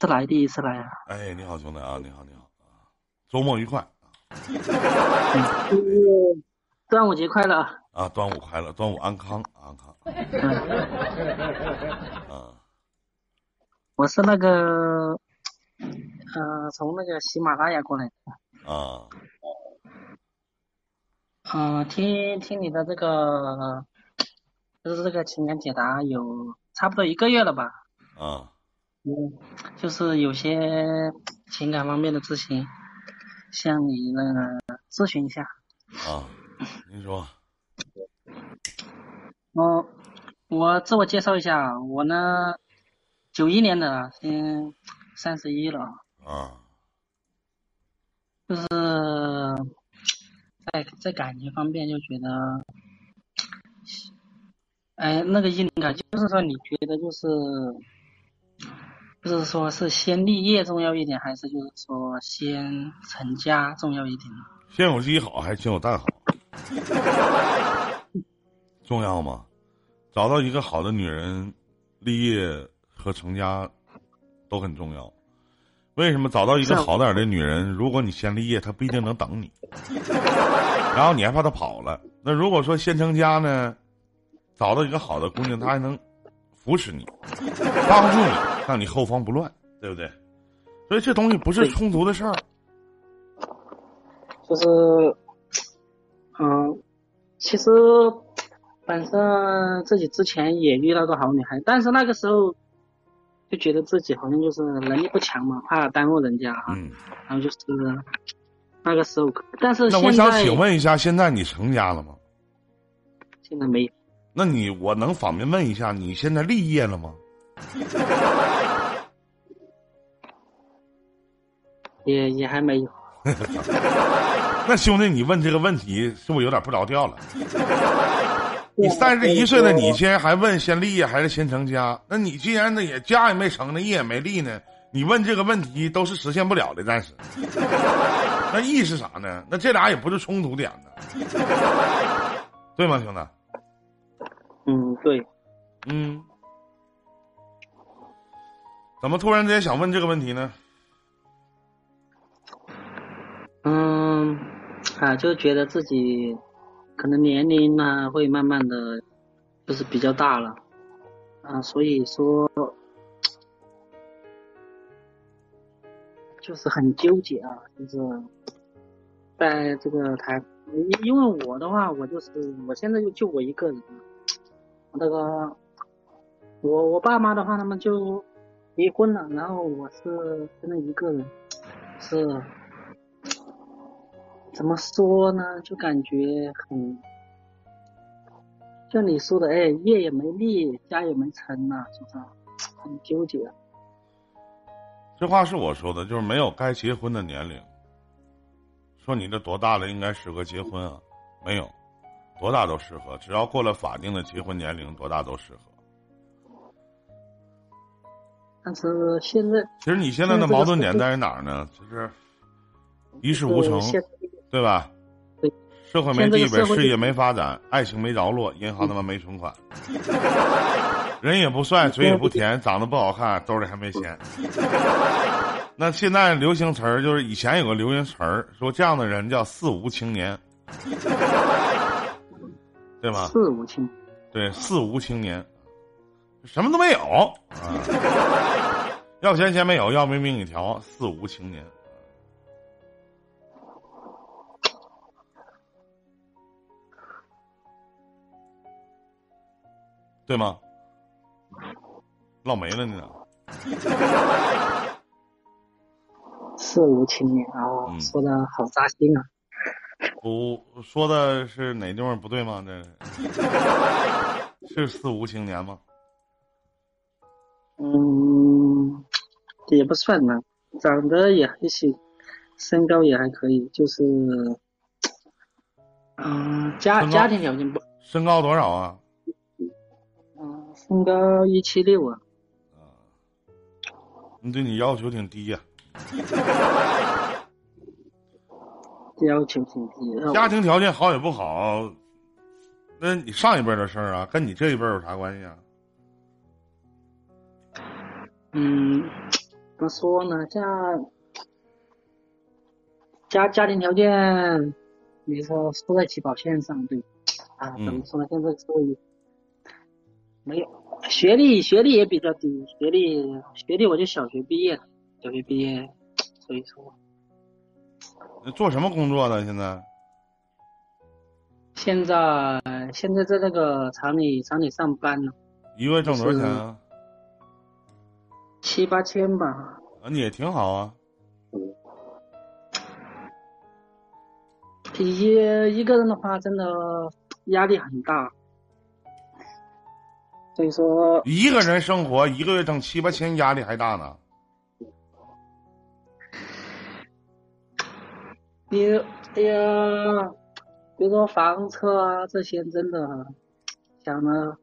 是来第一次来啊。哎，你好，兄弟啊，你好，你好啊，周末愉快端午节快乐啊！啊，端午快乐，端午安康，安康。啊，我是那个，呃，从那个喜马拉雅过来的。啊，嗯、听听你的这个，就是这个情感解答有差不多一个月了吧？啊，嗯，就是有些情感方面的咨询，向你那个咨询一下。啊，您说，我，我自我介绍一下，我呢，九一年的，先三十一了，啊，就是在在感情方面就觉得，哎，那个依林感，就是说你觉得就是，就是说是先立业重要一点，还是就是说先成家重要一点呢？先有鸡好还是先有蛋好？重要吗？找到一个好的女人，立业和成家都很重要。为什么找到一个好点儿的女人，如果你先立业，她不一定能等你，然后你还怕她跑了。那如果说先成家呢，找到一个好的姑娘，她还能扶持你，帮助你，让你后方不乱，对不对？所以这东西不是对冲突的事儿。就是，嗯，其实本身自己之前也遇到过好女孩，但是那个时候就觉得自己好像就是能力不强嘛，怕耽误人家啊，嗯，然后就是那个时候，但是那我想请问一下，现在你成家了吗？现在没有，那你我能方便问一下，你现在立业了吗？也也还没有，那兄弟，你问这个问题是不是有点不着调了？你三十一岁的你，现在还问先立业还是先成家？那你既然那也家也没成呢，业也没立呢，你问这个问题都是实现不了的，暂时。那意是啥呢？那这俩也不是冲突点呢，对吗，兄弟？嗯，对，嗯，怎么突然之间想问这个问题呢？嗯，啊，就觉得自己可能年龄呢会慢慢的就是比较大了，啊，所以说就是很纠结啊，就是在这个台，因因为我的话，我就是我现在就就我一个人，那个我我爸妈的话，他们就离婚了，然后我是现在一个人，是。怎么说呢？就感觉很，像你说的，哎，业也没立，家也没成呐、就是很纠结。这话是我说的，就是没有该结婚的年龄。说你这多大了应该适合结婚啊？没有，多大都适合，只要过了法定的结婚年龄，多大都适合。但是现在其实你现在的矛盾点在于哪儿呢？就是一事无成对吧？对，社会没地位，事业没发展，爱情没着落，银行他妈没存款，人也不帅，嘴也不甜，长得不好看，兜里还没钱。那现在流行词儿就是以前有个流行词儿，说这样的人叫四无青年，对吧？四无青，对，四无青年，什么都没有啊，要钱钱没有，要命命一条，四无青年。对吗？唠没了呢。四无青年啊、嗯说的好扎心啊。我说的是哪地方不对吗？这是四无青年吗？嗯，也不算呢，长得也还行，身高也还可以，就是，嗯，家家庭条件不，身高多少啊？嗯，身高一七六啊。你对你要求挺低呀、要求挺低。家庭条件好也不好，那你上一辈的事儿啊，跟你这一辈儿有啥关系啊？嗯，怎么说呢？像家家庭条件，你说输在起跑线上，对啊，怎么说呢？现在所以没有学历，学历也比较低，学历学历我就小学毕业的，小学毕业，所以说。做什么工作的？现在？现在现在在那个厂里厂里上班呢。一个月挣多少钱啊？七八千吧。啊，你也挺好啊。一一个人的话，真的压力很大。所以说。一个人生活，一个月挣七八千，压力还大呢。你哎呀，比如说房车啊这些，真的想了。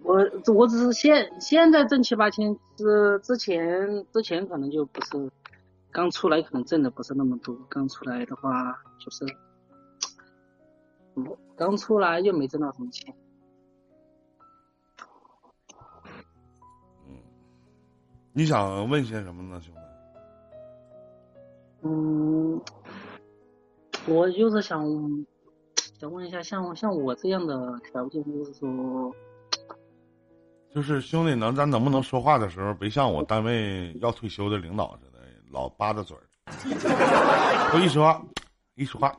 我我只是现现在挣七八千，是之前之前可能就不是，刚出来可能挣的不是那么多。刚出来的话就是，刚出来又没挣到什么钱。你想问些什么呢，兄弟？嗯。我就是想想问一下，像像我这样的条件，就是说，就是兄弟，能咱能不能说话的时候，别像我单位要退休的领导似的，老吧着嘴儿。我一说话，一说话，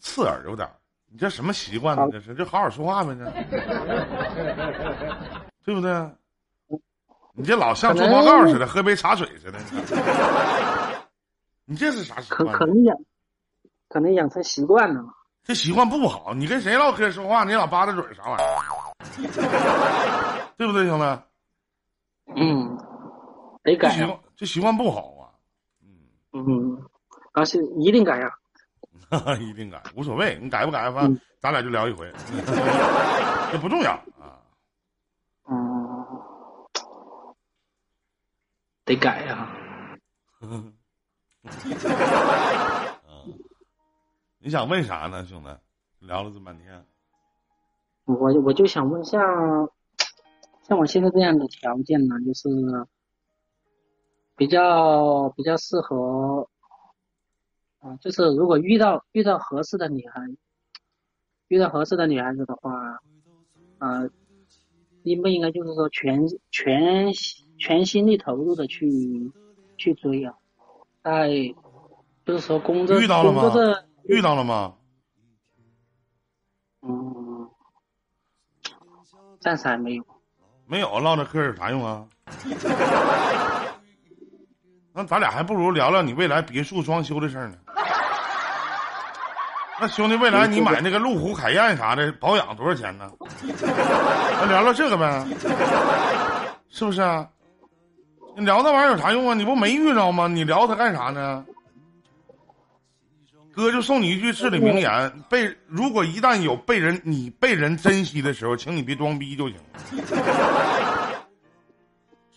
刺耳有点你这什么习惯呢？这是，就好好说话呗，这，对不对？你这老像做报告似的，喝杯茶水似的。你这是啥习惯？可可能养，可能养成习惯了。这习惯不好，你跟谁唠嗑说话，你老吧嗒嘴啥玩意儿？对不对，兄弟？嗯，得改。习惯这习惯不好啊。嗯嗯，而且一定改呀。一定改，无所谓，你改不改吧，咱俩就聊一回，这不重要啊。嗯，得改呀。嗯，你想问啥呢，兄弟？聊了这么半天，我我就想问，像像我现在这样的条件呢，就是比较比较适合啊，就是如果遇到遇到合适的女孩，遇到合适的女孩子的话，啊，应不应该就是说全全全心力投入的去去追啊？在，就是说工作遇到了吗？遇到了吗？嗯，暂时还没有。没有唠这嗑有啥用啊？那咱俩还不如聊聊你未来别墅装修的事儿呢。那兄弟，未来你买那个路虎凯宴啥的，保养多少钱呢？那聊聊这个呗，是不是啊？你聊那玩意儿有啥用啊？你不没遇着吗？你聊他干啥呢？哥就送你一句至理名言：被如果一旦有被人你被人珍惜的时候，请你别装逼就行。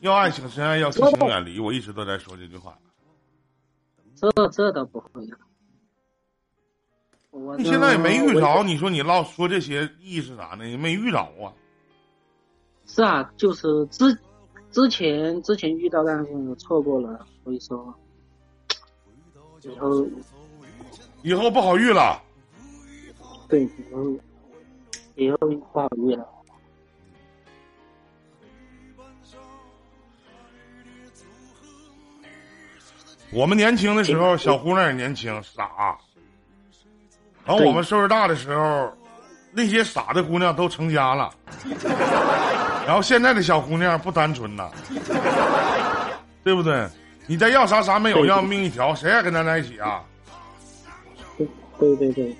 要爱请深爱，要亲情远离。我一直都在说这句话。这这倒不会。你现在也没遇着，你说你唠说这些意思啥呢？也没遇着啊。是啊，就是之。之前之前遇到，但是错过了，所以说以后以后不好遇了。对，以后以后不好遇了。我们年轻的时候，小姑娘也年轻傻。等我们岁数大的时候，那些傻的姑娘都成家了。然后现在的小姑娘不单纯呐，对不对？你再要啥啥没有，要命一条，谁还跟咱在一起啊？对对对。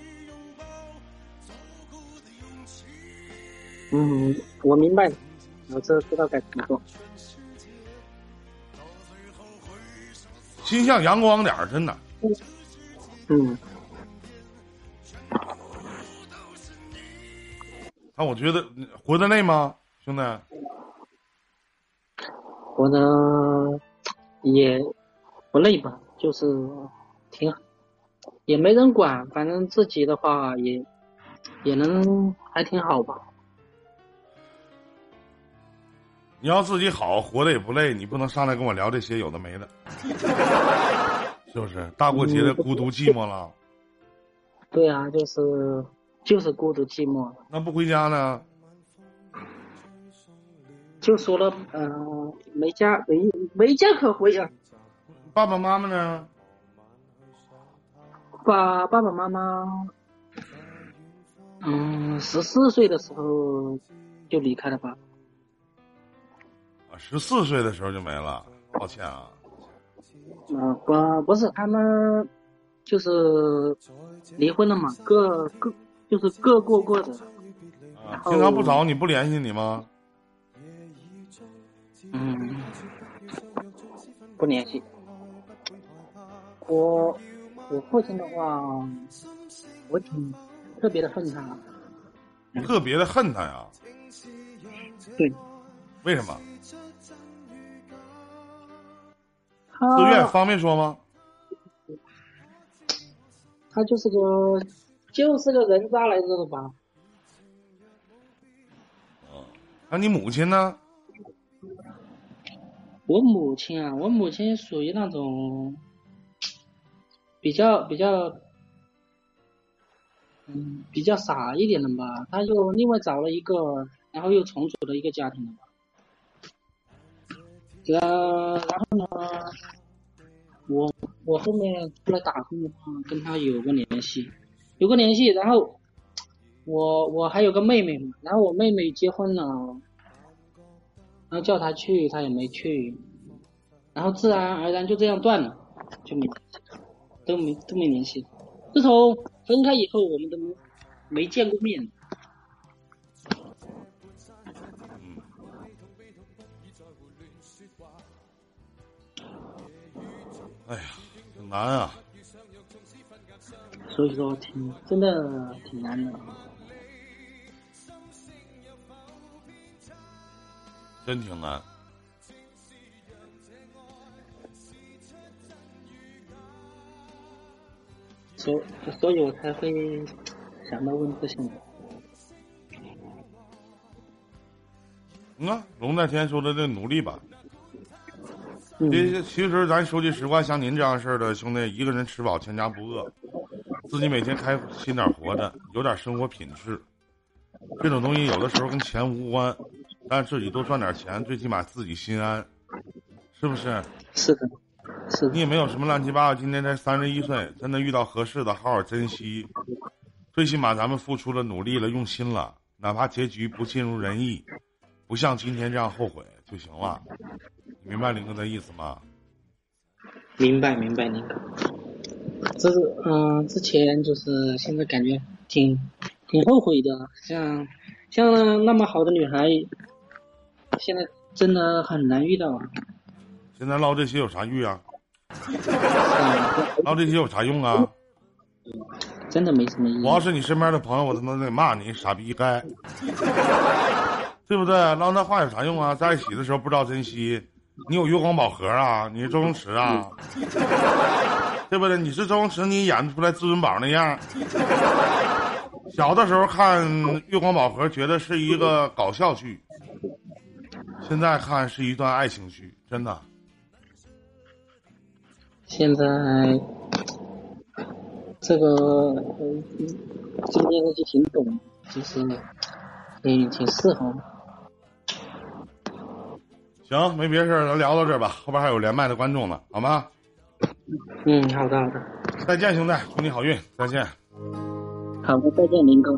嗯，我明白，我这知道该怎么做。心向阳光点儿，真的。嗯。那我觉得活得累吗？兄弟，我呢也不累吧，就是挺好也没人管，反正自己的话也也能还挺好吧。你要自己好，活的也不累，你不能上来跟我聊这些有的没的，是不是？大过节的孤独寂寞了，对啊，就是就是孤独寂寞，那不回家呢？就说了，嗯、没家没没家可回啊。爸爸妈妈呢？爸爸爸妈妈，嗯，十四岁的时候就离开了吧。啊，十四岁的时候就没了，抱歉啊。嗯、不不是他们，就是离婚了嘛，各各就是各过各的。啊，经常不找你不联系你吗？嗯，不联系。我我父亲的话，我挺特别的恨他。特别的恨他呀？对，为什么？他自愿方便说吗？他就是个就是个人渣来着的吧？啊那你母亲呢？我母亲啊，我母亲属于那种比较比较，嗯，比较傻一点的吧。她又另外找了一个，然后又重组了一个家庭了吧。呃，然后呢，我我后面出来打工的话，跟她有过联系，有过联系，然后我我还有个妹妹嘛，然后我妹妹结婚了。然后叫他去，他也没去，然后自然而然就这样断了，就没都没都没联系。自从分开以后，我们都没没见过面。哎呀，挺难啊！所以说挺真的挺难的。真挺难。所所以我才会想到问这些。嗯啊，龙在天说的这努力吧。嗯，其其实咱说句实话，像您这样式儿的兄弟，一个人吃饱全家不饿，自己每天开心点活着，有点生活品质，这种东西有的时候跟钱无关，但自己多赚点钱，最起码自己心安，是不是？是的，是的，你也没有什么乱七八糟，今天才三十一岁，真的遇到合适的，好好珍惜。最起码咱们付出了努力了，用心了，哪怕结局不尽如人意，不像今天这样后悔就行了。你明白林哥的意思吗？明白明白，林哥。这是嗯、之前就是现在感觉挺挺后悔的，像像那么好的女孩，现在真的很难遇到啊。现在唠这些有啥用啊？唠这些有啥用啊？真的没什么意义我。要是你身边的朋友，我他妈得骂你傻逼该，对不对？唠那话有啥用啊？在一起的时候不知道珍惜，你有月光宝盒啊？你是周星驰啊？对不对？你是周星驰，你演不出来至尊宝那样。小的时候看月光宝盒，觉得是一个搞笑剧，现在看是一段爱情剧，真的。现在这个呃这个电视剧挺懂，就是挺挺适合。行，没别的事儿，咱聊到这儿吧，后边还有连麦的观众呢，好吗？嗯，好的好的，再见，兄弟，祝你好运，再见。好的，再见，林哥。